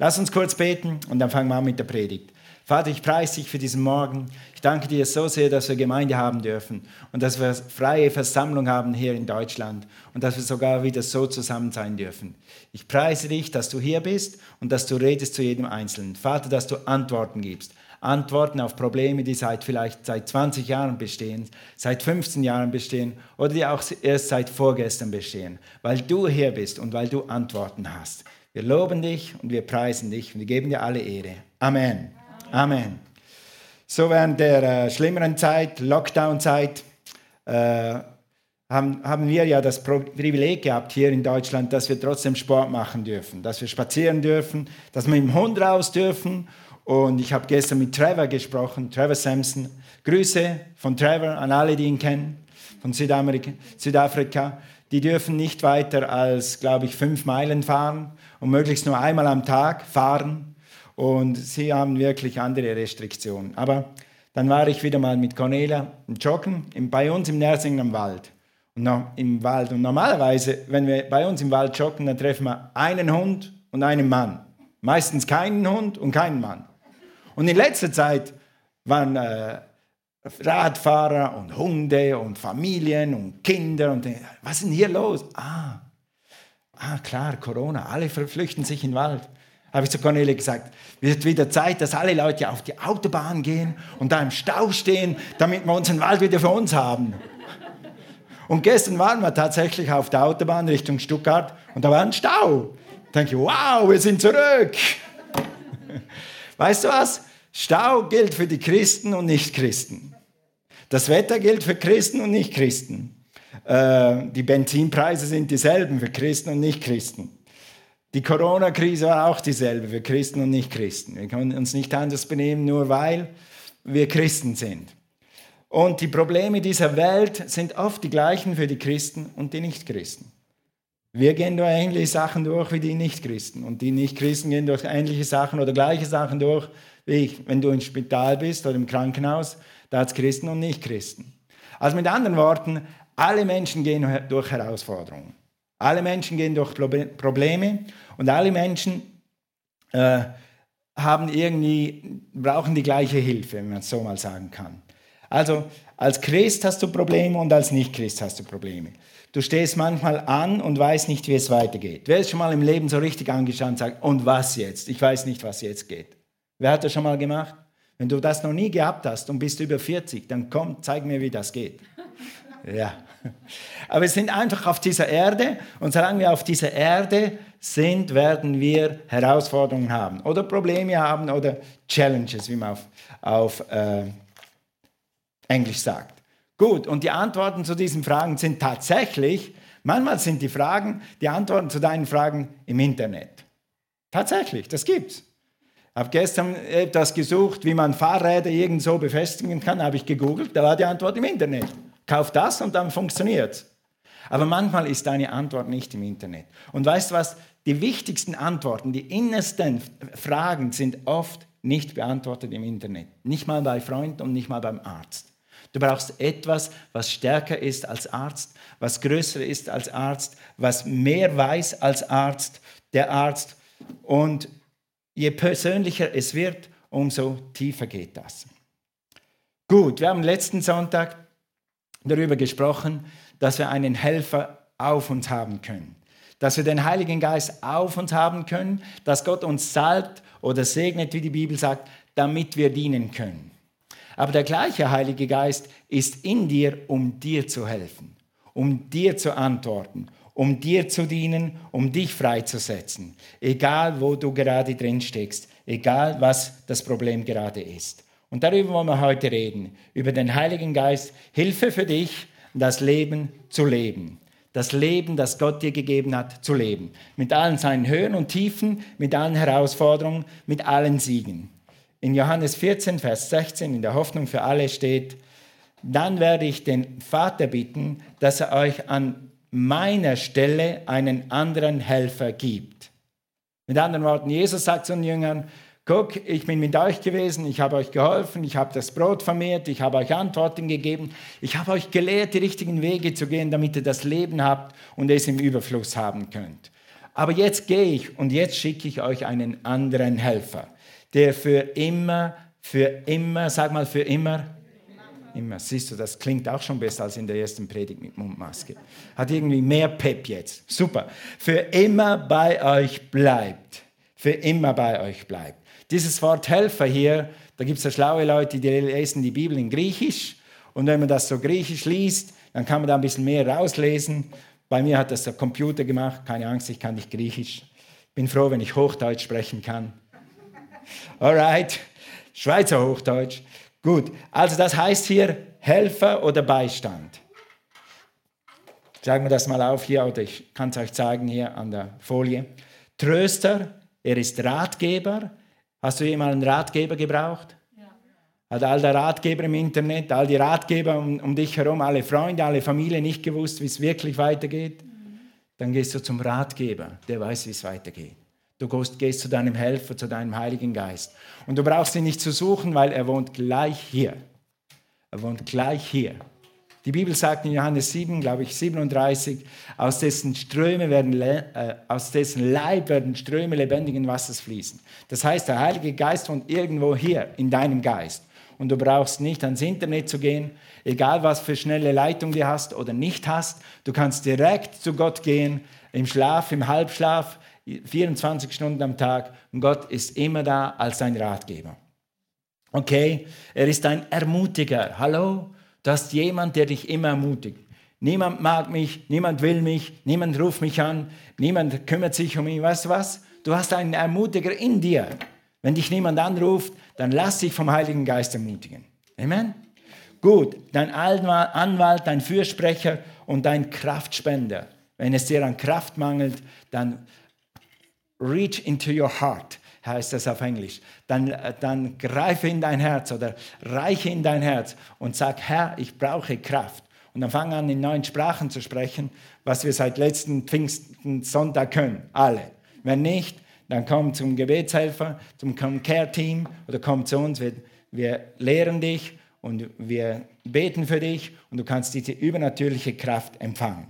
Lass uns kurz beten und dann fangen wir an mit der Predigt. Vater, ich preise dich für diesen Morgen. Ich danke dir so sehr, dass wir Gemeinde haben dürfen und dass wir freie Versammlung haben hier in Deutschland und dass wir sogar wieder so zusammen sein dürfen. Ich preise dich, dass du hier bist und dass du redest zu jedem Einzelnen. Vater, dass du Antworten gibst. Antworten auf Probleme, die seit vielleicht seit 20 Jahren bestehen, seit 15 Jahren bestehen oder die auch erst seit vorgestern bestehen, weil du hier bist und weil du Antworten hast. Wir loben dich und wir preisen dich und wir geben dir alle Ehre. Amen. Amen. So während der äh, schlimmeren Zeit, Lockdown-Zeit, äh, haben, haben wir ja das Privileg gehabt hier in Deutschland, dass wir trotzdem Sport machen dürfen, dass wir spazieren dürfen, dass wir mit dem Hund raus dürfen. Und ich habe gestern mit Trevor gesprochen, Trevor Sampson. Grüße von Trevor an alle, die ihn kennen, von Südafrika. Die dürfen nicht weiter als, glaube ich, fünf Meilen fahren und möglichst nur einmal am Tag fahren. Und sie haben wirklich andere Restriktionen. Aber dann war ich wieder mal mit Cornelia joggen bei uns im Nersingen am Wald. Und im Wald. Und normalerweise, wenn wir bei uns im Wald joggen, dann treffen wir einen Hund und einen Mann. Meistens keinen Hund und keinen Mann. Und in letzter Zeit waren äh, Radfahrer und Hunde und Familien und Kinder und was ist denn hier los? Ah, ah klar, Corona, alle verflüchten sich in den Wald habe ich zu Cornelia gesagt, wird wieder Zeit, dass alle Leute auf die Autobahn gehen und da im Stau stehen, damit wir unseren Wald wieder für uns haben. Und gestern waren wir tatsächlich auf der Autobahn Richtung Stuttgart und da war ein Stau. Da denke ich, wow, wir sind zurück. Weißt du was? Stau gilt für die Christen und Nicht-Christen. Das Wetter gilt für Christen und Nicht-Christen. Äh, die Benzinpreise sind dieselben für Christen und Nicht-Christen. Die Corona-Krise war auch dieselbe für Christen und Nicht-Christen. Wir können uns nicht anders benehmen, nur weil wir Christen sind. Und die Probleme dieser Welt sind oft die gleichen für die Christen und die Nicht-Christen. Wir gehen durch ähnliche Sachen durch wie die Nicht-Christen. Und die Nicht-Christen gehen durch ähnliche Sachen oder gleiche Sachen durch ich. Wenn du im Spital bist oder im Krankenhaus, da hat es Christen und Nicht-Christen. Also mit anderen Worten, alle Menschen gehen durch Herausforderungen. Alle Menschen gehen durch Probleme und alle Menschen äh, haben irgendwie, brauchen die gleiche Hilfe, wenn man es so mal sagen kann. Also als Christ hast du Probleme und als Nicht-Christ hast du Probleme. Du stehst manchmal an und weißt nicht, wie es weitergeht. Wer ist schon mal im Leben so richtig angeschaut und sagt, und was jetzt? Ich weiß nicht, was jetzt geht. Wer hat das schon mal gemacht? Wenn du das noch nie gehabt hast und bist über 40, dann komm, zeig mir, wie das geht. Ja. Aber wir sind einfach auf dieser Erde und solange wir auf dieser Erde sind, werden wir Herausforderungen haben oder Probleme haben oder Challenges, wie man auf, auf äh, Englisch sagt. Gut, und die Antworten zu diesen Fragen sind tatsächlich, manchmal sind die Fragen, die Antworten zu deinen Fragen im Internet. Tatsächlich, das gibt's. Habe gestern etwas gesucht, wie man Fahrräder irgendwo befestigen kann, habe ich gegoogelt, da war die Antwort im Internet. Kauf das und dann funktioniert Aber manchmal ist deine Antwort nicht im Internet. Und weißt du was? Die wichtigsten Antworten, die innersten Fragen sind oft nicht beantwortet im Internet. Nicht mal bei Freunden und nicht mal beim Arzt. Du brauchst etwas, was stärker ist als Arzt, was größer ist als Arzt, was mehr weiß als Arzt, der Arzt. Und je persönlicher es wird, umso tiefer geht das. Gut, wir haben letzten Sonntag darüber gesprochen, dass wir einen Helfer auf uns haben können. Dass wir den Heiligen Geist auf uns haben können, dass Gott uns salbt oder segnet, wie die Bibel sagt, damit wir dienen können. Aber der gleiche Heilige Geist ist in dir, um dir zu helfen, um dir zu antworten, um dir zu dienen, um dich freizusetzen. Egal, wo du gerade drin steckst, egal, was das Problem gerade ist. Und darüber wollen wir heute reden, über den Heiligen Geist, Hilfe für dich, das Leben zu leben. Das Leben, das Gott dir gegeben hat, zu leben. Mit allen seinen Höhen und Tiefen, mit allen Herausforderungen, mit allen Siegen. In Johannes 14, Vers 16 in der Hoffnung für alle steht, dann werde ich den Vater bitten, dass er euch an meiner Stelle einen anderen Helfer gibt. Mit anderen Worten, Jesus sagt zu den Jüngern, guck, ich bin mit euch gewesen, ich habe euch geholfen, ich habe das Brot vermehrt, ich habe euch Antworten gegeben, ich habe euch gelehrt, die richtigen Wege zu gehen, damit ihr das Leben habt und es im Überfluss haben könnt. Aber jetzt gehe ich und jetzt schicke ich euch einen anderen Helfer, der für immer, für immer, sag mal für immer, immer. Siehst du, das klingt auch schon besser als in der ersten Predigt mit Mundmaske. Hat irgendwie mehr Pep jetzt. Super. Für immer bei euch bleibt. Für immer bei euch bleibt. Dieses Wort Helfer hier, da gibt es ja schlaue Leute, die lesen die Bibel in Griechisch. Und wenn man das so griechisch liest, dann kann man da ein bisschen mehr rauslesen. Bei mir hat das der Computer gemacht. Keine Angst, ich kann nicht griechisch. Bin froh, wenn ich Hochdeutsch sprechen kann. Alright, Schweizer Hochdeutsch. Gut, also das heißt hier Helfer oder Beistand. Sagen wir das mal auf hier, oder ich kann es euch zeigen hier an der Folie. Tröster, er ist Ratgeber. Hast du jemals einen Ratgeber gebraucht? Ja. Hat all der Ratgeber im Internet, all die Ratgeber um, um dich herum, alle Freunde, alle Familie nicht gewusst, wie es wirklich weitergeht? Mhm. Dann gehst du zum Ratgeber, der weiß, wie es weitergeht. Du gehst, zu deinem Helfer, zu deinem Heiligen Geist. Und du brauchst ihn nicht zu suchen, weil er wohnt gleich hier. Er wohnt gleich hier. Die Bibel sagt in Johannes 7, glaube ich, 37, aus dessen Ströme werden, äh, aus dessen Leib werden Ströme lebendigen Wassers fließen. Das heißt, der Heilige Geist wohnt irgendwo hier in deinem Geist. Und du brauchst nicht ans Internet zu gehen, egal was für schnelle Leitung du hast oder nicht hast. Du kannst direkt zu Gott gehen, im Schlaf, im Halbschlaf, 24 Stunden am Tag und Gott ist immer da als dein Ratgeber. Okay, er ist ein Ermutiger. Hallo, du hast jemand, der dich immer ermutigt. Niemand mag mich, niemand will mich, niemand ruft mich an, niemand kümmert sich um mich. Weißt du was? Du hast einen Ermutiger in dir. Wenn dich niemand anruft, dann lass dich vom Heiligen Geist ermutigen. Amen. Gut, dein Anwalt, dein Fürsprecher und dein Kraftspender. Wenn es dir an Kraft mangelt, dann reach into your heart, heißt das auf Englisch. Dann, dann greife in dein Herz oder reiche in dein Herz und sag, Herr, ich brauche Kraft. Und dann fang an, in neuen Sprachen zu sprechen, was wir seit letzten Pfingsten Sonntag können. Alle. Wenn nicht, dann komm zum Gebetshelfer, zum Care-Team oder komm zu uns. Wir, wir lehren dich und wir beten für dich und du kannst diese übernatürliche Kraft empfangen.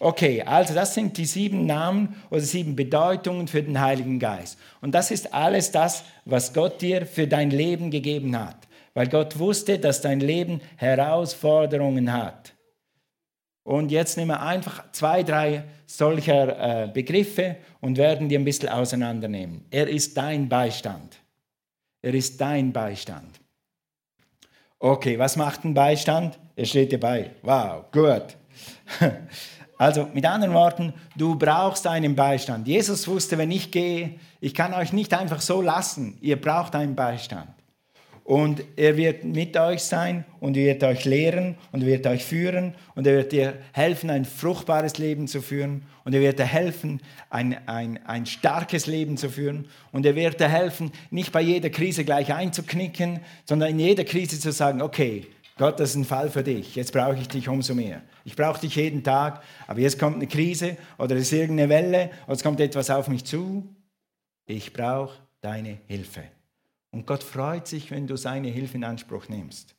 Okay, also das sind die sieben Namen oder sieben Bedeutungen für den Heiligen Geist. Und das ist alles das, was Gott dir für dein Leben gegeben hat. Weil Gott wusste, dass dein Leben Herausforderungen hat. Und jetzt nehmen wir einfach zwei, drei solcher äh, Begriffe und werden die ein bisschen auseinandernehmen. Er ist dein Beistand. Er ist dein Beistand. Okay, was macht ein Beistand? Er steht dir bei. Wow, gut. Also mit anderen Worten, du brauchst einen Beistand. Jesus wusste, wenn ich gehe, ich kann euch nicht einfach so lassen. Ihr braucht einen Beistand. Und er wird mit euch sein und er wird euch lehren und er wird euch führen und er wird dir helfen, ein fruchtbares Leben zu führen und er wird dir helfen, ein, ein, ein starkes Leben zu führen und er wird dir helfen, nicht bei jeder Krise gleich einzuknicken, sondern in jeder Krise zu sagen, okay, Gott, das ist ein Fall für dich. Jetzt brauche ich dich umso mehr. Ich brauche dich jeden Tag, aber jetzt kommt eine Krise oder es ist irgendeine Welle oder es kommt etwas auf mich zu. Ich brauche deine Hilfe. Und Gott freut sich, wenn du seine Hilfe in Anspruch nimmst.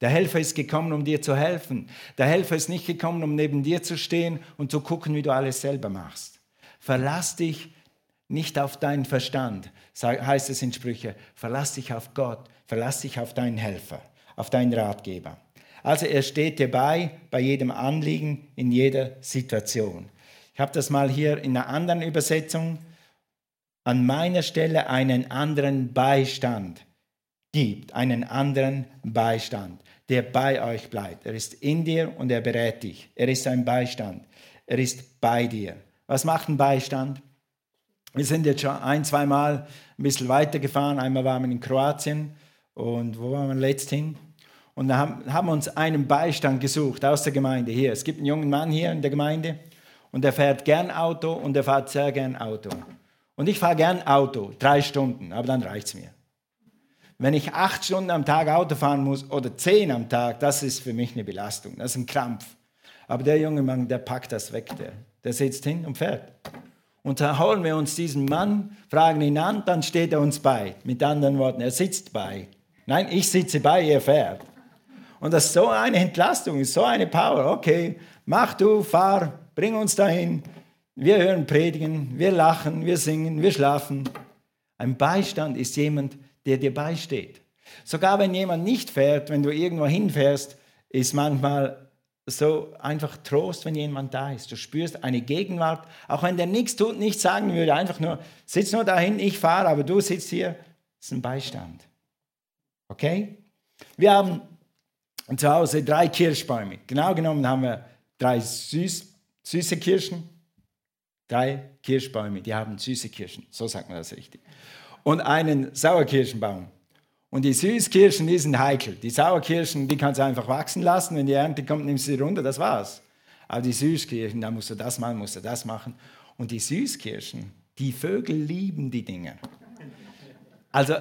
Der Helfer ist gekommen, um dir zu helfen. Der Helfer ist nicht gekommen, um neben dir zu stehen und zu gucken, wie du alles selber machst. Verlass dich nicht auf deinen Verstand, heißt es in Sprüche. Verlass dich auf Gott, verlass dich auf deinen Helfer auf deinen Ratgeber. Also er steht dir bei, bei jedem Anliegen, in jeder Situation. Ich habe das mal hier in einer anderen Übersetzung. An meiner Stelle einen anderen Beistand gibt, einen anderen Beistand, der bei euch bleibt. Er ist in dir und er berät dich. Er ist ein Beistand. Er ist bei dir. Was macht ein Beistand? Wir sind jetzt schon ein, zwei Mal ein bisschen weitergefahren. Einmal waren wir in Kroatien und wo waren wir letzthin? Und haben, uns einen Beistand gesucht aus der Gemeinde hier. Es gibt einen jungen Mann hier in der Gemeinde und der fährt gern Auto und der fährt sehr gern Auto. Und ich fahre gern Auto, drei Stunden, aber dann reicht es mir. Wenn ich acht Stunden am Tag Auto fahren muss oder zehn am Tag, das ist für mich eine Belastung, das ist ein Krampf. Aber der junge Mann, der packt das weg, der, der sitzt hin und fährt. Und da holen wir uns diesen Mann, fragen ihn an, dann steht er uns bei. Mit anderen Worten, er sitzt bei. Nein, ich sitze bei, er fährt. Und das ist so eine Entlastung, so eine Power. Okay, mach du, fahr, bring uns dahin. Wir hören Predigen, wir lachen, wir singen, wir schlafen. Ein Beistand ist jemand, der dir beisteht. Sogar wenn jemand nicht fährt, wenn du irgendwo hinfährst, ist manchmal so einfach Trost, wenn jemand da ist. Du spürst eine Gegenwart, auch wenn der nichts tut, nichts sagen würde, einfach nur, sitz nur dahin, ich fahre, aber du sitzt hier, das ist ein Beistand. Okay? Wir haben zu Hause drei Kirschbäume. Genau genommen haben wir drei süß, süße Kirschen, drei Kirschbäume, die haben süße Kirschen, so sagt man das richtig. Und einen Sauerkirschenbaum. Und die Süßkirschen, die sind heikel. Die Sauerkirschen, die kannst du einfach wachsen lassen. Wenn die Ernte kommt, nimmst du sie runter, das war's. Aber die Süßkirschen, da musst du das machen, musst du das machen. Und die Süßkirschen, die Vögel lieben die Dinger. Also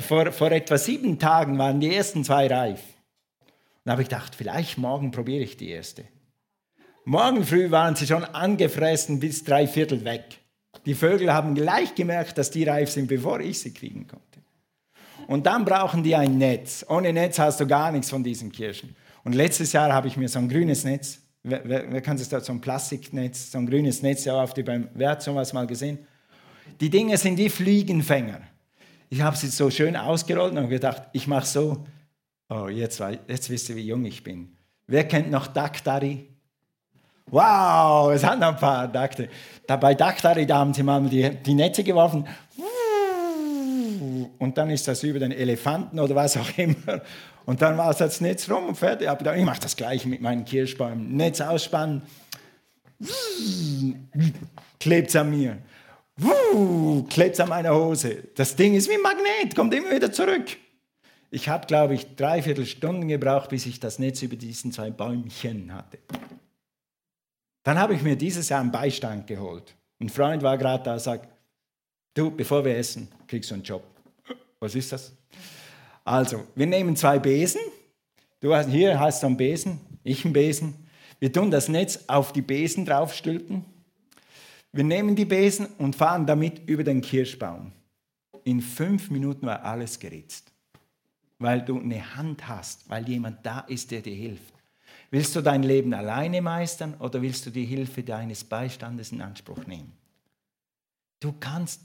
vor, vor etwa sieben Tagen waren die ersten zwei reif. Und da habe ich gedacht, vielleicht morgen probiere ich die erste. Morgen früh waren sie schon angefressen bis drei Viertel weg. Die Vögel haben gleich gemerkt, dass die reif sind, bevor ich sie kriegen konnte. Und dann brauchen die ein Netz. Ohne Netz hast du gar nichts von diesen Kirschen. Und letztes Jahr habe ich mir so ein grünes Netz, wer, wer, wer kann sich da so ein Plastiknetz, so ein grünes Netz, ja, auf die beim Wert sowas mal gesehen. Die Dinge sind wie Fliegenfänger. Ich habe sie so schön ausgerollt und gedacht, ich mache so. Oh, jetzt, jetzt wisst ihr, wie jung ich bin. Wer kennt noch Daktari? Wow, es hat ein paar Daktari. Da bei Daktari, da haben sie mal die, die Netze geworfen und dann ist das über den Elefanten oder was auch immer. Und dann war das Netz rum und fertig. Aber ich mache das gleiche mit meinen Kirschbäumen. Netz ausspannen, klebt es an mir, klebt es an meiner Hose. Das Ding ist wie ein Magnet, kommt immer wieder zurück. Ich habe, glaube ich, dreiviertel Stunden gebraucht, bis ich das Netz über diesen zwei Bäumchen hatte. Dann habe ich mir dieses Jahr einen Beistand geholt. Ein Freund war gerade da und sagt, du, bevor wir essen, kriegst du einen Job. Was ist das? Also, wir nehmen zwei Besen. Du hast, hier hast du einen Besen, ich einen Besen. Wir tun das Netz auf die Besen draufstülpen. Wir nehmen die Besen und fahren damit über den Kirschbaum. In fünf Minuten war alles geritzt, weil du eine Hand hast, weil jemand da ist, der dir hilft. Willst du dein Leben alleine meistern oder willst du die Hilfe deines Beistandes in Anspruch nehmen? Du kannst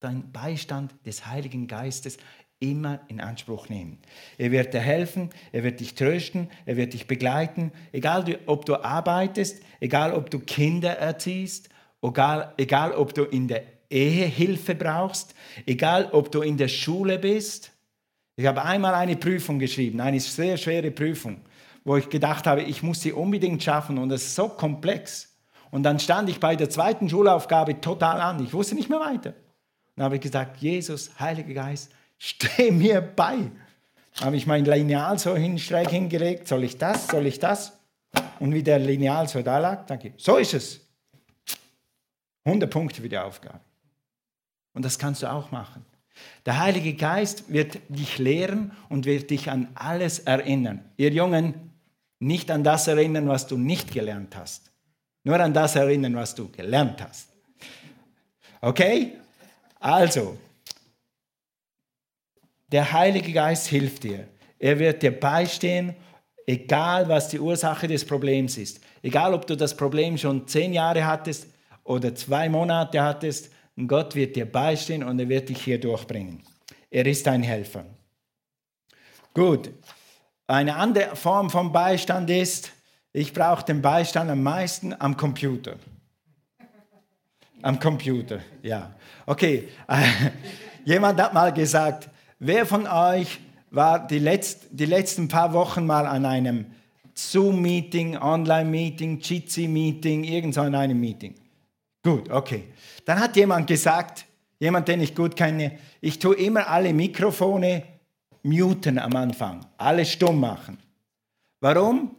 deinen Beistand des Heiligen Geistes immer in Anspruch nehmen. Er wird dir helfen, er wird dich trösten, er wird dich begleiten, egal ob du arbeitest, egal ob du Kinder erziehst, egal, egal ob du in der Ehe Hilfe brauchst, egal ob du in der Schule bist. Ich habe einmal eine Prüfung geschrieben, eine sehr schwere Prüfung, wo ich gedacht habe, ich muss sie unbedingt schaffen und es ist so komplex. Und dann stand ich bei der zweiten Schulaufgabe total an. Ich wusste nicht mehr weiter. Dann habe ich gesagt, Jesus, Heiliger Geist, steh mir bei. Dann habe ich mein Lineal so hin, schräg hingelegt. Soll ich das? Soll ich das? Und wie der Lineal so da lag, danke. So ist es. 100 Punkte für die Aufgabe. Und das kannst du auch machen. Der Heilige Geist wird dich lehren und wird dich an alles erinnern. Ihr Jungen, nicht an das erinnern, was du nicht gelernt hast. Nur an das erinnern, was du gelernt hast. Okay? Also, der Heilige Geist hilft dir. Er wird dir beistehen, egal was die Ursache des Problems ist. Egal, ob du das Problem schon zehn Jahre hattest oder zwei Monate hattest, Gott wird dir beistehen und er wird dich hier durchbringen. Er ist dein Helfer. Gut, eine andere Form von Beistand ist, ich brauche den Beistand am meisten am Computer. Am Computer, ja. Okay, jemand hat mal gesagt, wer von euch war die, letzt, die letzten paar Wochen mal an einem Zoom-Meeting, Online-Meeting, Jitsi-Meeting, irgend so einem Meeting? Gut, okay. Dann hat jemand gesagt, jemand, den ich gut kenne, ich tue immer alle Mikrofone muten am Anfang, alle stumm machen. Warum?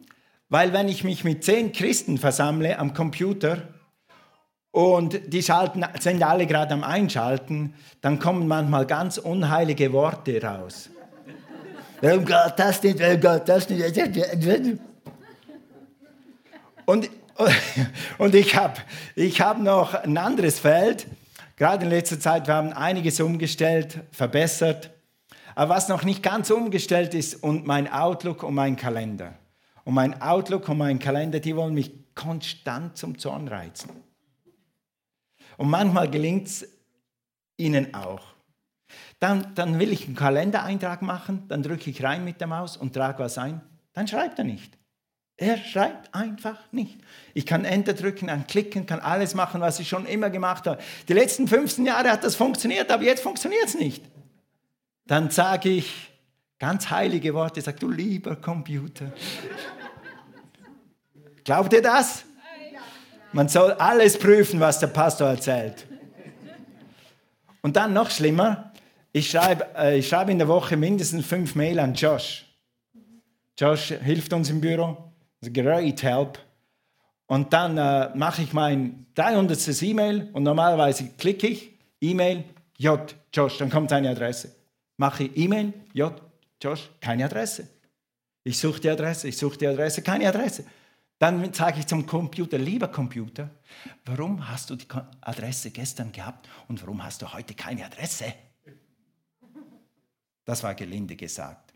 Weil wenn ich mich mit zehn Christen versammle am Computer, und die schalten, sind alle gerade am Einschalten, dann kommen manchmal ganz unheilige Worte raus. Warum geht das nicht? Warum geht das nicht? Und, und ich habe ich hab noch ein anderes Feld. Gerade in letzter Zeit, wir haben einiges umgestellt, verbessert. Aber was noch nicht ganz umgestellt ist, und mein Outlook und mein Kalender. Und mein Outlook und mein Kalender, die wollen mich konstant zum Zorn reizen. Und manchmal gelingt es ihnen auch. Dann, dann will ich einen Kalendereintrag machen, dann drücke ich rein mit der Maus und trage was ein. Dann schreibt er nicht. Er schreibt einfach nicht. Ich kann Enter drücken, kann klicken, kann alles machen, was ich schon immer gemacht habe. Die letzten 15 Jahre hat das funktioniert, aber jetzt funktioniert es nicht. Dann sage ich ganz heilige Worte, sag du lieber Computer. Glaubt ihr das? Man soll alles prüfen, was der Pastor erzählt. Und dann noch schlimmer, ich schreibe, äh, ich schreibe in der Woche mindestens fünf Mail an Josh. Josh hilft uns im Büro, great help. Und dann äh, mache ich mein 300. E-Mail und normalerweise klicke ich E-Mail, J, Josh, dann kommt seine Adresse. Mache ich E-Mail, J, Josh, keine Adresse. Ich suche die Adresse, ich suche die Adresse, keine Adresse. Dann sage ich zum Computer, lieber Computer, warum hast du die Adresse gestern gehabt und warum hast du heute keine Adresse? Das war gelinde gesagt.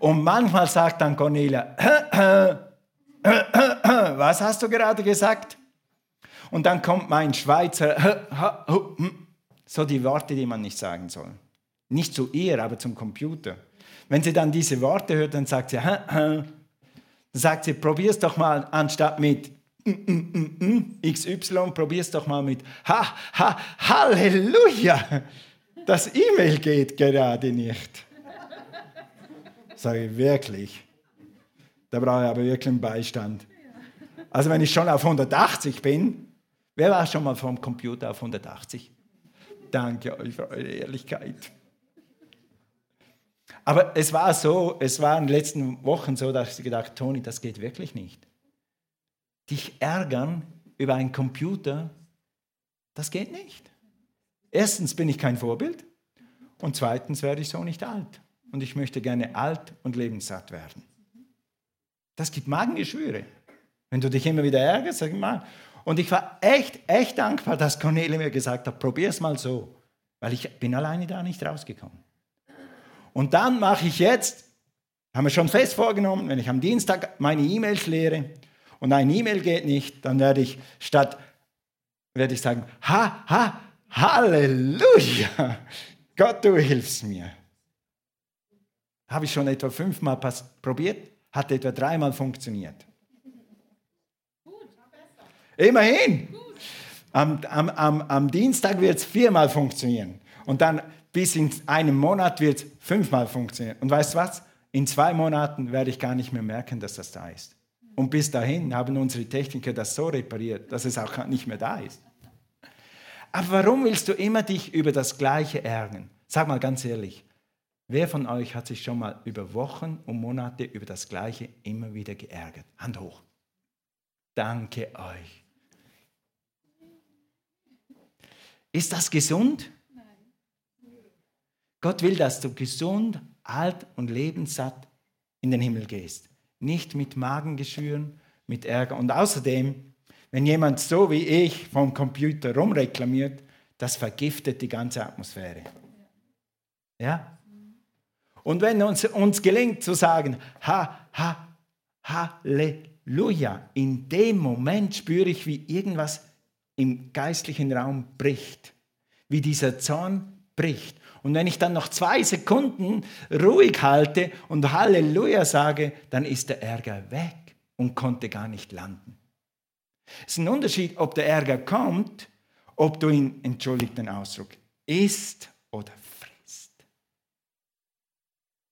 Und manchmal sagt dann Cornelia, was hast du gerade gesagt? Und dann kommt mein Schweizer, so die Worte, die man nicht sagen soll. Nicht zu ihr, aber zum Computer. Wenn sie dann diese Worte hört, dann sagt sie, dann sagt sie, probier es doch mal anstatt mit XY, probier es doch mal mit Ha, ha, Halleluja. Das E-Mail geht gerade nicht. Sage ich wirklich. Da brauche ich aber wirklich einen Beistand. Also wenn ich schon auf 180 bin, wer war schon mal vom Computer auf 180? Danke euch für eure Ehrlichkeit. Aber es war so, es war in den letzten Wochen so, dass ich gedacht, Toni, das geht wirklich nicht. Dich ärgern über einen Computer, das geht nicht. Erstens bin ich kein Vorbild und zweitens werde ich so nicht alt. Und ich möchte gerne alt und lebenssatt werden. Das gibt Magengeschwüre. Wenn du dich immer wieder ärgerst, sag ich mal. Und ich war echt, echt dankbar, dass Cornelia mir gesagt hat, probier es mal so. Weil ich bin alleine da nicht rausgekommen. Und dann mache ich jetzt, haben wir schon fest vorgenommen, wenn ich am Dienstag meine E-Mails leere und ein E-Mail geht nicht, dann werde ich statt, werde ich sagen, ha, ha, Halleluja, Gott, du hilfst mir. Habe ich schon etwa fünfmal probiert, hat etwa dreimal funktioniert. Immerhin. Am, am, am, am Dienstag wird es viermal funktionieren. Und dann bis in einem Monat wird es fünfmal funktionieren. Und weißt du was? In zwei Monaten werde ich gar nicht mehr merken, dass das da ist. Und bis dahin haben unsere Techniker das so repariert, dass es auch nicht mehr da ist. Aber warum willst du immer dich über das Gleiche ärgern? Sag mal ganz ehrlich, wer von euch hat sich schon mal über Wochen und Monate über das Gleiche immer wieder geärgert? Hand hoch. Danke euch. Ist das gesund? Gott will, dass du gesund, alt und lebenssatt in den Himmel gehst. Nicht mit Magengeschwüren, mit Ärger. Und außerdem, wenn jemand so wie ich vom Computer rumreklamiert, das vergiftet die ganze Atmosphäre. Ja? Und wenn uns, uns gelingt zu sagen, ha, ha, Halleluja, in dem Moment spüre ich, wie irgendwas im geistlichen Raum bricht, wie dieser Zorn bricht. Und wenn ich dann noch zwei Sekunden ruhig halte und Halleluja sage, dann ist der Ärger weg und konnte gar nicht landen. Es ist ein Unterschied, ob der Ärger kommt, ob du ihn, entschuldigt den Ausdruck, isst oder.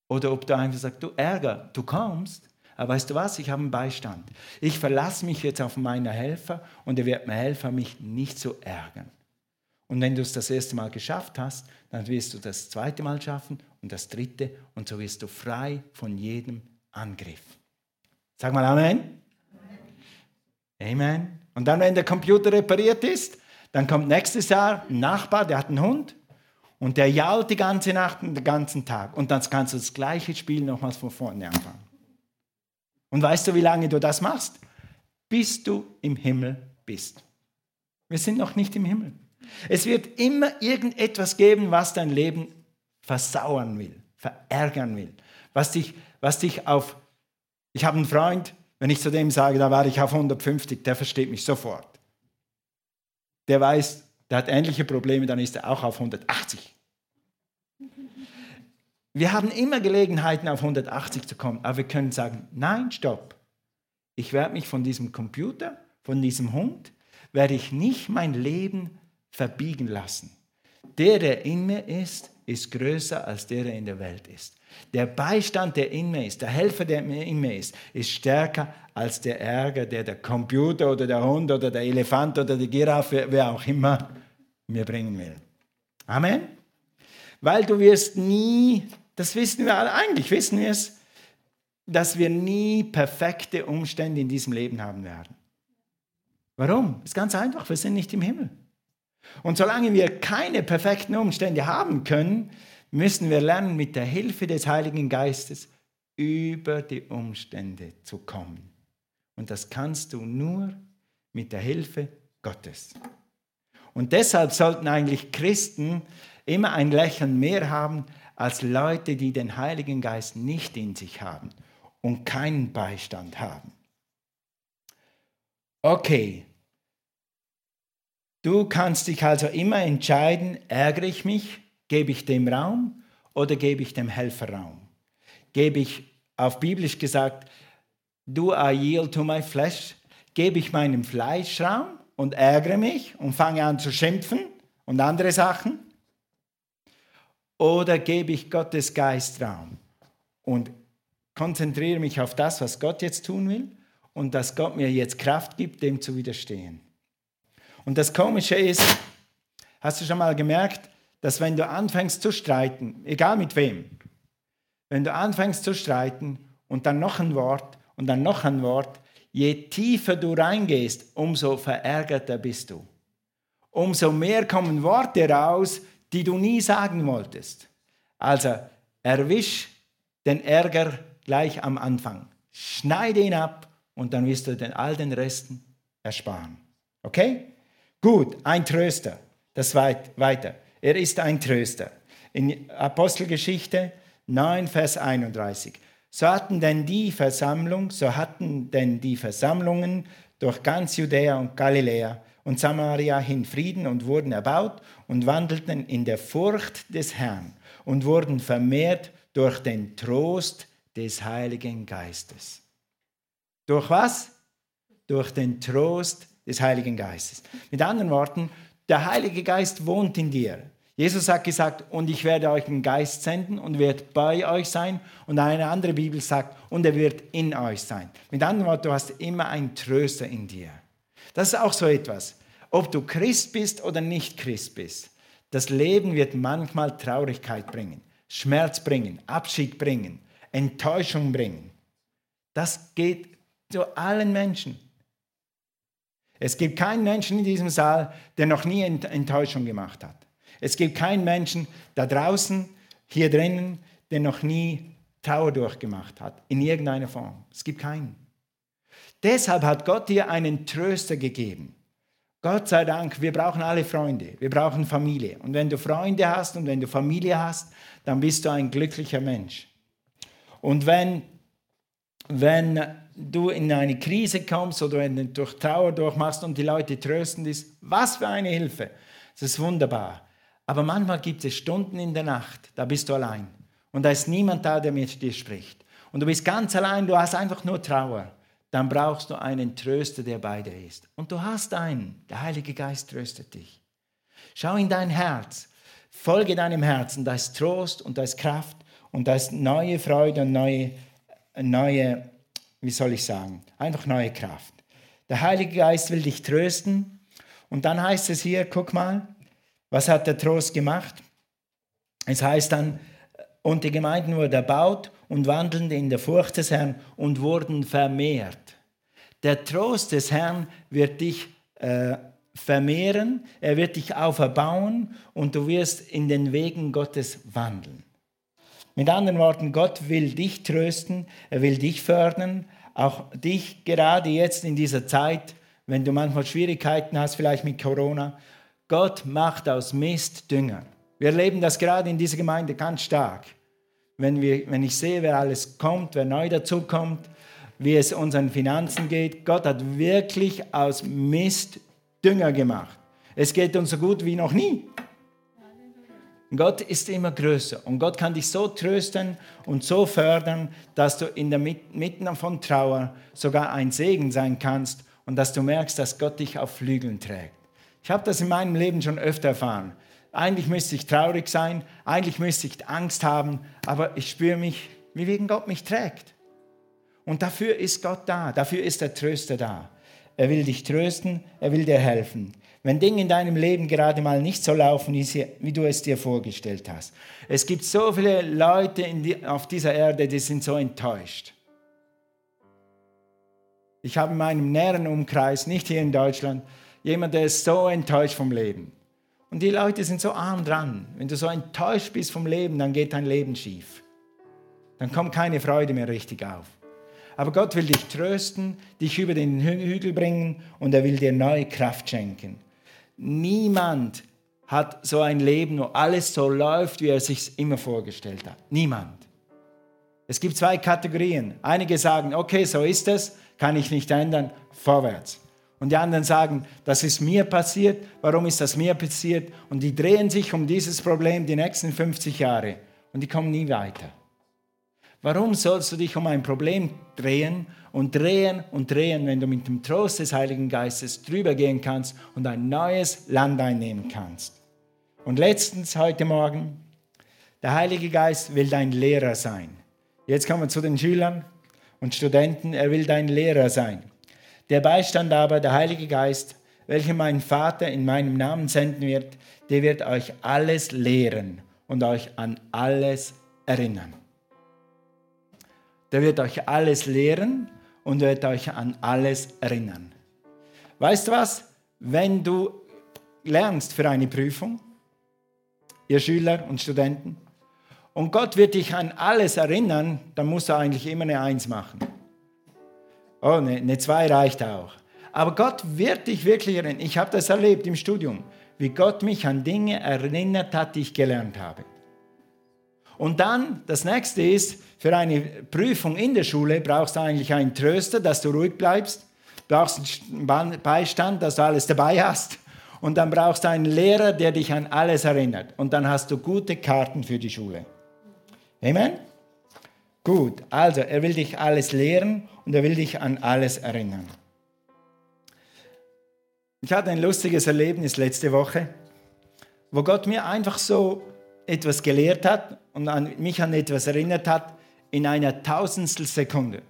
Oder ob du einfach sagst, du Ärger, du kommst, aber weißt du was, ich habe einen Beistand. Ich verlasse mich jetzt auf meinen Helfer und er wird mir helfen, mich nicht zu ärgern. Und wenn du es das erste Mal geschafft hast, dann wirst du das zweite Mal schaffen und das dritte und so wirst du frei von jedem Angriff. Sag mal Amen. Amen. Und dann, wenn der Computer repariert ist, dann kommt nächstes Jahr ein Nachbar, der hat einen Hund und der jault die ganze Nacht und den ganzen Tag. Und dann kannst du das gleiche Spiel nochmals von vorne anfangen. Und weißt du, wie lange du das machst? Bis du im Himmel bist. Wir sind noch nicht im Himmel. Es wird immer irgendetwas geben, was dein Leben versauern will, verärgern will, was dich, was dich auf... Ich habe einen Freund, wenn ich zu dem sage, da war ich auf 150, der versteht mich sofort. Der weiß, der hat ähnliche Probleme, dann ist er auch auf 180. Wir haben immer Gelegenheiten, auf 180 zu kommen, aber wir können sagen, nein, stopp. Ich werde mich von diesem Computer, von diesem Hund, werde ich nicht mein Leben verbiegen lassen. Der, der in mir ist, ist größer als der, der in der Welt ist. Der Beistand, der in mir ist, der Helfer, der in mir ist, ist stärker als der Ärger, der der Computer oder der Hund oder der Elefant oder die Giraffe, wer auch immer, mir bringen will. Amen. Weil du wirst nie, das wissen wir alle, eigentlich wissen wir es, dass wir nie perfekte Umstände in diesem Leben haben werden. Warum? Ist ganz einfach, wir sind nicht im Himmel. Und solange wir keine perfekten Umstände haben können, müssen wir lernen, mit der Hilfe des Heiligen Geistes über die Umstände zu kommen. Und das kannst du nur mit der Hilfe Gottes. Und deshalb sollten eigentlich Christen immer ein Lächeln mehr haben als Leute, die den Heiligen Geist nicht in sich haben und keinen Beistand haben. Okay, du kannst dich also immer entscheiden, ärgere ich mich, gebe ich dem Raum oder gebe ich dem Helfer Raum? Gebe ich, auf biblisch gesagt, do I yield to my flesh? Gebe ich meinem Fleisch Raum und ärgere mich und fange an zu schimpfen und andere Sachen? Oder gebe ich Gottes Geist Raum und konzentriere mich auf das, was Gott jetzt tun will und dass Gott mir jetzt Kraft gibt, dem zu widerstehen? Und das Komische ist, hast du schon mal gemerkt, dass wenn du anfängst zu streiten, egal mit wem, wenn du anfängst zu streiten und dann noch ein Wort und dann noch ein Wort, je tiefer du reingehst, umso verärgerter bist du. Umso mehr kommen Worte raus, die du nie sagen wolltest. Also erwisch den Ärger gleich am Anfang. Schneide ihn ab und dann wirst du den all den Resten ersparen. Okay? Gut, ein Tröster. Das weit, weiter. Er ist ein Tröster. In Apostelgeschichte 9, Vers 31. So hatten denn die Versammlung, so hatten denn die Versammlungen durch ganz Judäa und Galiläa und Samaria hin Frieden und wurden erbaut und wandelten in der Furcht des Herrn und wurden vermehrt durch den Trost des Heiligen Geistes. Durch was? Durch den Trost des Heiligen Geistes. Mit anderen Worten, der Heilige Geist wohnt in dir. Jesus hat gesagt, und ich werde euch einen Geist senden und wird bei euch sein. Und eine andere Bibel sagt, und er wird in euch sein. Mit anderen Worten, du hast immer einen Tröster in dir. Das ist auch so etwas. Ob du Christ bist oder nicht Christ bist, das Leben wird manchmal Traurigkeit bringen, Schmerz bringen, Abschied bringen, Enttäuschung bringen. Das geht zu allen Menschen. Es gibt keinen Menschen in diesem Saal, der noch nie Enttäuschung gemacht hat. Es gibt keinen Menschen da draußen, hier drinnen, der noch nie Trauer durchgemacht hat, in irgendeiner Form. Es gibt keinen. Deshalb hat Gott dir einen Tröster gegeben. Gott sei Dank, wir brauchen alle Freunde, wir brauchen Familie. Und wenn du Freunde hast und wenn du Familie hast, dann bist du ein glücklicher Mensch. Und wenn, wenn du in eine Krise kommst oder durch Trauer durchmachst und die Leute trösten, ist was für eine Hilfe. Das ist wunderbar. Aber manchmal gibt es Stunden in der Nacht, da bist du allein. Und da ist niemand da, der mit dir spricht. Und du bist ganz allein, du hast einfach nur Trauer. Dann brauchst du einen Tröster, der bei dir ist. Und du hast einen. Der Heilige Geist tröstet dich. Schau in dein Herz. Folge deinem Herzen. Da ist Trost und da ist Kraft und da ist neue Freude und neue, neue, wie soll ich sagen, einfach neue Kraft. Der Heilige Geist will dich trösten. Und dann heißt es hier, guck mal, was hat der Trost gemacht? Es heißt dann, und die Gemeinden wurden erbaut und wandelten in der Furcht des Herrn und wurden vermehrt. Der Trost des Herrn wird dich äh, vermehren, er wird dich auferbauen und du wirst in den Wegen Gottes wandeln. Mit anderen Worten, Gott will dich trösten, er will dich fördern, auch dich gerade jetzt in dieser Zeit, wenn du manchmal Schwierigkeiten hast, vielleicht mit Corona, Gott macht aus Mist Dünger. Wir erleben das gerade in dieser Gemeinde ganz stark. Wenn, wir, wenn ich sehe, wer alles kommt, wer neu dazukommt, wie es unseren Finanzen geht, Gott hat wirklich aus Mist Dünger gemacht. Es geht uns so gut wie noch nie. Gott ist immer größer und Gott kann dich so trösten und so fördern, dass du in der Mitte von Trauer sogar ein Segen sein kannst und dass du merkst, dass Gott dich auf Flügeln trägt. Ich habe das in meinem Leben schon öfter erfahren. Eigentlich müsste ich traurig sein, eigentlich müsste ich Angst haben, aber ich spüre mich, wie wegen Gott mich trägt. Und dafür ist Gott da, dafür ist der Tröster da. Er will dich trösten, er will dir helfen. Wenn Dinge in deinem Leben gerade mal nicht so laufen, wie, du es dir vorgestellt hast. Es gibt so viele Leute auf dieser Erde, die sind so enttäuscht. Ich habe in meinem näheren Umkreis, nicht hier in Deutschland, jemand, der ist so enttäuscht vom Leben. Und die Leute sind so arm dran. Wenn du so enttäuscht bist vom Leben, dann geht dein Leben schief. Dann kommt keine Freude mehr richtig auf. Aber Gott will dich trösten, dich über den Hügel bringen und er will dir neue Kraft schenken. Niemand hat so ein Leben, wo alles so läuft, wie er sich immer vorgestellt hat. Niemand. Es gibt zwei Kategorien. Einige sagen, okay, so ist es, kann ich nicht ändern, vorwärts. Und die anderen sagen, das ist mir passiert, warum ist das mir passiert? Und die drehen sich um dieses Problem die nächsten 50 Jahre und die kommen nie weiter. Warum sollst du dich um ein Problem drehen und drehen und drehen, wenn du mit dem Trost des Heiligen Geistes drüber gehen kannst und ein neues Land einnehmen kannst? Und letztens heute Morgen, der Heilige Geist will dein Lehrer sein. Jetzt kommen wir zu den Schülern und Studenten. Er will dein Lehrer sein. Der Beistand aber, der Heilige Geist, welchen mein Vater in meinem Namen senden wird, der wird euch alles lehren und euch an alles erinnern. Der wird euch alles lehren und wird euch an alles erinnern. Weißt du was? Wenn du lernst für eine Prüfung, ihr Schüler und Studenten, und Gott wird dich an alles erinnern, dann musst du eigentlich immer eine Eins machen. Oh, eine, eine Zwei reicht auch. Aber Gott wird dich wirklich erinnern. Ich habe das erlebt im Studium, wie Gott mich an Dinge erinnert hat, die ich gelernt habe. Und dann, das nächste ist, für eine Prüfung in der Schule brauchst du eigentlich einen Tröster, dass du ruhig bleibst, brauchst einen Beistand, dass du alles dabei hast. Und dann brauchst du einen Lehrer, der dich an alles erinnert. Und dann hast du gute Karten für die Schule. Amen? Gut, also er will dich alles lehren und er will dich an alles erinnern. Ich hatte ein lustiges Erlebnis letzte Woche, wo Gott mir einfach so etwas gelehrt hat und an, mich an etwas erinnert hat in einer tausendstel Sekunde.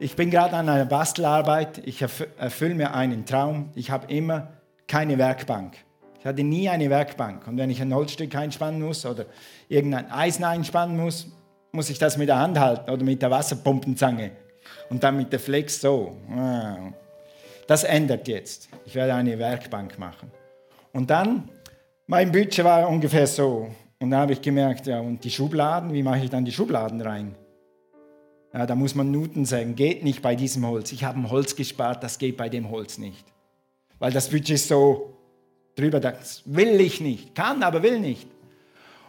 Ich bin gerade an einer Bastelarbeit, ich erfülle mir einen Traum. Ich habe immer keine Werkbank. Ich hatte nie eine Werkbank. Und wenn ich ein Holzstück einspannen muss oder irgendein Eisen einspannen muss, muss ich das mit der Hand halten oder mit der Wasserpumpenzange. Und dann mit der Flex so. Das ändert jetzt. Ich werde eine Werkbank machen. Und dann mein Budget war ungefähr so. Und da habe ich gemerkt, ja, und die Schubladen, wie mache ich dann die Schubladen rein? Ja, da muss man Nuten sagen, geht nicht bei diesem Holz. Ich habe ein Holz gespart, das geht bei dem Holz nicht. Weil das Budget so drüber, das will ich nicht. Kann, aber will nicht.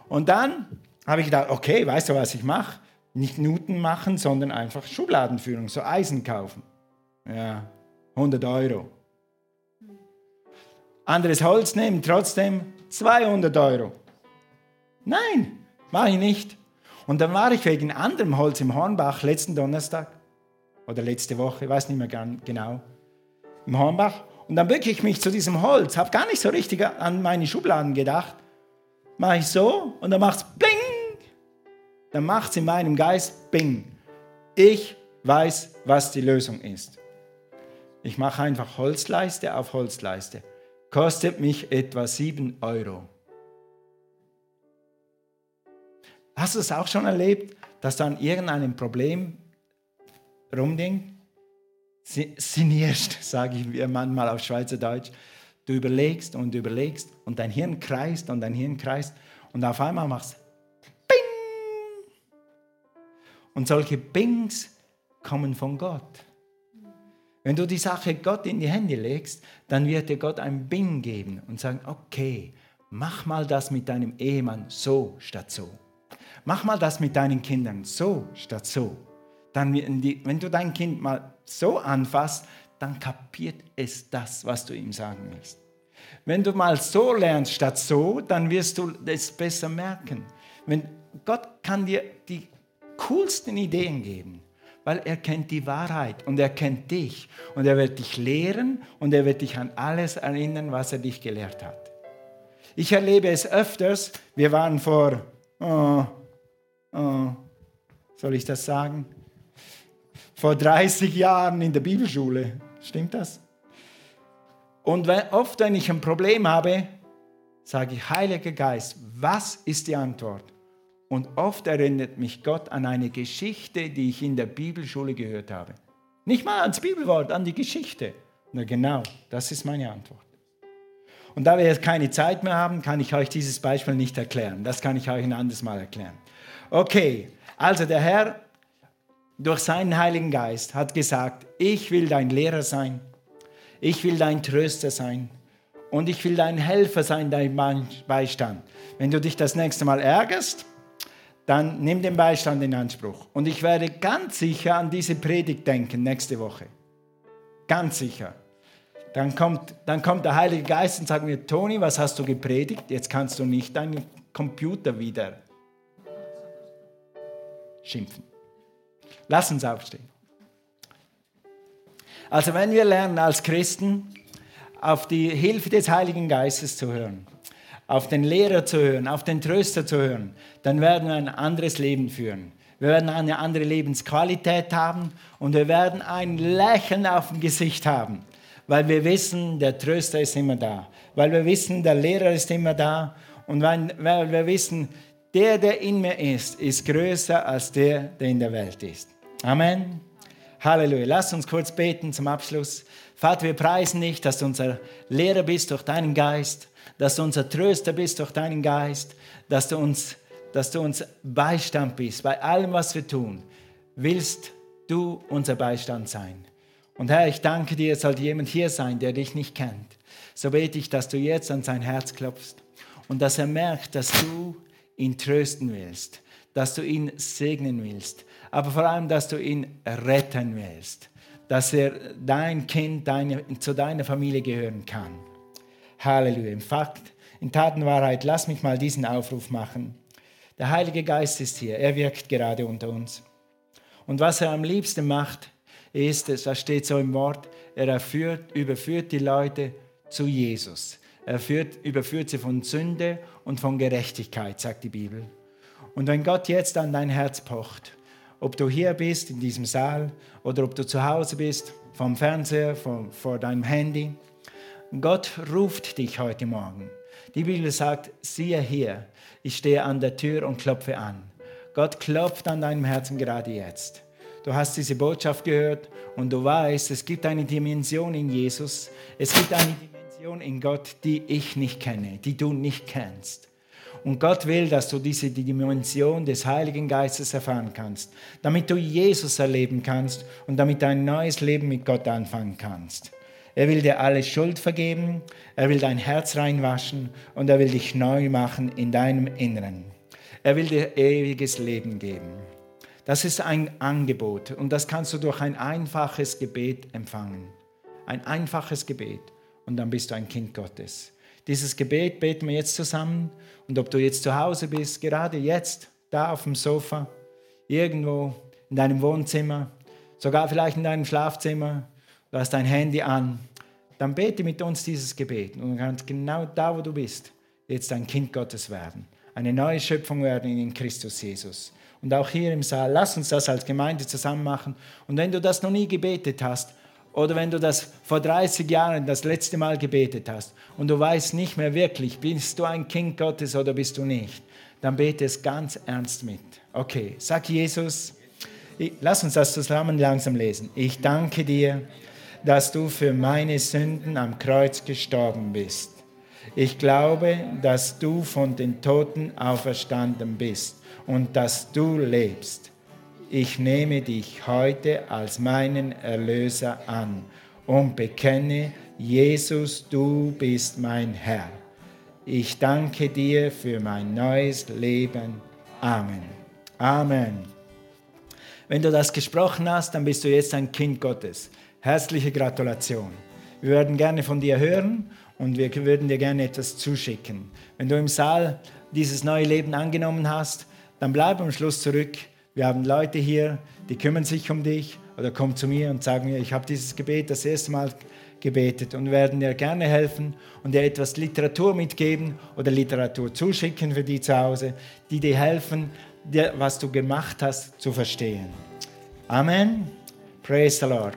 Und dann habe ich gedacht, okay, weißt du, was ich mache? Nicht Nuten machen, sondern einfach Schubladenführung, so Eisen kaufen. Ja, 100 Euro. Anderes Holz nehmen, trotzdem 200 Euro. Nein, mache ich nicht. Und dann war ich wegen anderem Holz im Hornbach letzten Donnerstag oder letzte Woche, ich weiß nicht mehr genau, im Hornbach. Und dann bücke ich mich zu diesem Holz, habe gar nicht so richtig an meine Schubladen gedacht. Mache ich so und dann macht es bling. Dann macht es in meinem Geist bing. Ich weiß, was die Lösung ist. Ich mache einfach Holzleiste auf Holzleiste kostet mich etwa 7 Euro. Hast du es auch schon erlebt, dass du an irgendeinem Problem rumding? Sinierst, sage ich manchmal auf Schweizerdeutsch. Du überlegst und überlegst und dein Hirn kreist und dein Hirn kreist und auf einmal machst Bing! Und solche Bings kommen von Gott. Wenn du die Sache Gott in die Hände legst, dann wird dir Gott ein Bing geben und sagen, okay, mach mal das mit deinem Ehemann so statt so. Mach mal das mit deinen Kindern so statt so. Dann, wenn du dein Kind mal so anfasst, dann kapiert es das, was du ihm sagen willst. Wenn du mal so lernst statt so, dann wirst du das besser merken. Wenn, Gott kann dir die coolsten Ideen geben, weil er kennt die Wahrheit und er kennt dich und er wird dich lehren und er wird dich an alles erinnern, was er dich gelehrt hat. Ich erlebe es öfters, wir waren vor, oh, oh, soll ich das sagen? Vor 30 Jahren in der Bibelschule. Stimmt das? Und oft, wenn ich ein Problem habe, sage ich, Heiliger Geist, was ist die Antwort? Und oft erinnert mich Gott an eine Geschichte, die ich in der Bibelschule gehört habe. Nicht mal ans Bibelwort, an die Geschichte. Na genau, das ist meine Antwort. Und da wir jetzt keine Zeit mehr haben, kann ich euch dieses Beispiel nicht erklären. Das kann ich euch ein anderes Mal erklären. Okay, also der Herr durch seinen Heiligen Geist hat gesagt, ich will dein Lehrer sein, ich will dein Tröster sein und ich will dein Helfer sein, dein Beistand. Wenn du dich das nächste Mal ärgerst, dann nimm den Beistand in Anspruch. Und ich werde ganz sicher an diese Predigt denken nächste Woche. Ganz sicher. Dann kommt, dann kommt der Heilige Geist und sagt mir, Toni, was hast du gepredigt? Jetzt kannst du nicht deinen Computer wieder schimpfen. Lass uns aufstehen. Also wenn wir lernen als Christen auf die Hilfe des Heiligen Geistes zu hören, auf den Lehrer zu hören, auf den Tröster zu hören, dann werden wir ein anderes Leben führen. Wir werden eine andere Lebensqualität haben und wir werden ein Lächeln auf dem Gesicht haben weil wir wissen, der Tröster ist immer da, weil wir wissen, der Lehrer ist immer da und weil wir wissen, der, der in mir ist, ist größer als der, der in der Welt ist. Amen. Halleluja. Lass uns kurz beten zum Abschluss. Vater, wir preisen dich, dass du unser Lehrer bist durch deinen Geist, dass du unser Tröster bist durch deinen Geist, dass du uns, dass du uns Beistand bist bei allem, was wir tun. Willst du unser Beistand sein? Und Herr, ich danke dir, es sollte jemand hier sein, der dich nicht kennt. So bete ich, dass du jetzt an sein Herz klopfst und dass er merkt, dass du ihn trösten willst, dass du ihn segnen willst, aber vor allem, dass du ihn retten willst, dass er dein Kind deine, zu deiner Familie gehören kann. Halleluja. Im Fakt, in Tatenwahrheit, lass mich mal diesen Aufruf machen. Der Heilige Geist ist hier, er wirkt gerade unter uns. Und was er am liebsten macht, ist es, steht so im Wort, er erführt, überführt die Leute zu Jesus. Er führt, überführt sie von Sünde und von Gerechtigkeit, sagt die Bibel. Und wenn Gott jetzt an dein Herz pocht, ob du hier bist in diesem Saal oder ob du zu Hause bist, vom Fernseher, vom, vor deinem Handy, Gott ruft dich heute Morgen. Die Bibel sagt, siehe hier, ich stehe an der Tür und klopfe an. Gott klopft an deinem Herzen gerade jetzt du hast diese Botschaft gehört und du weißt, es gibt eine Dimension in Jesus, es gibt eine Dimension in Gott, die ich nicht kenne, die du nicht kennst. Und Gott will, dass du diese Dimension des Heiligen Geistes erfahren kannst, damit du Jesus erleben kannst und damit du ein neues Leben mit Gott anfangen kannst. Er will dir alle Schuld vergeben, er will dein Herz reinwaschen und er will dich neu machen in deinem Inneren. Er will dir ewiges Leben geben. Das ist ein Angebot und das kannst du durch ein einfaches Gebet empfangen. Ein einfaches Gebet und dann bist du ein Kind Gottes. Dieses Gebet beten wir jetzt zusammen und ob du jetzt zu Hause bist, gerade jetzt, da auf dem Sofa, irgendwo in deinem Wohnzimmer, sogar vielleicht in deinem Schlafzimmer, du hast dein Handy an, dann bete mit uns dieses Gebet und du kannst genau da, wo du bist, jetzt ein Kind Gottes werden, eine neue Schöpfung werden in Christus Jesus und auch hier im Saal. Lass uns das als Gemeinde zusammen machen. Und wenn du das noch nie gebetet hast oder wenn du das vor 30 Jahren das letzte Mal gebetet hast und du weißt nicht mehr wirklich, bist du ein Kind Gottes oder bist du nicht, dann bete es ganz ernst mit. Okay, sag Jesus, lass uns das zusammen langsam lesen. Ich danke dir, dass du für meine Sünden am Kreuz gestorben bist. Ich glaube, dass du von den Toten auferstanden bist und dass du lebst. Ich nehme dich heute als meinen Erlöser an und bekenne, Jesus, du bist mein Herr. Ich danke dir für mein neues Leben. Amen. Amen. Wenn du das gesprochen hast, dann bist du jetzt ein Kind Gottes. Herzliche Gratulation. Wir würden gerne von dir hören und wir würden dir gerne etwas zuschicken. Wenn du im Saal dieses neue Leben angenommen hast, dann bleib am Schluss zurück. Wir haben Leute hier, die kümmern sich um dich oder komm zu mir und sagen mir, ich habe dieses Gebet das erste Mal gebetet und werden dir gerne helfen und dir etwas Literatur mitgeben oder Literatur zuschicken für die zu Hause, die dir helfen, dir, was du gemacht hast, zu verstehen. Amen. Praise the Lord.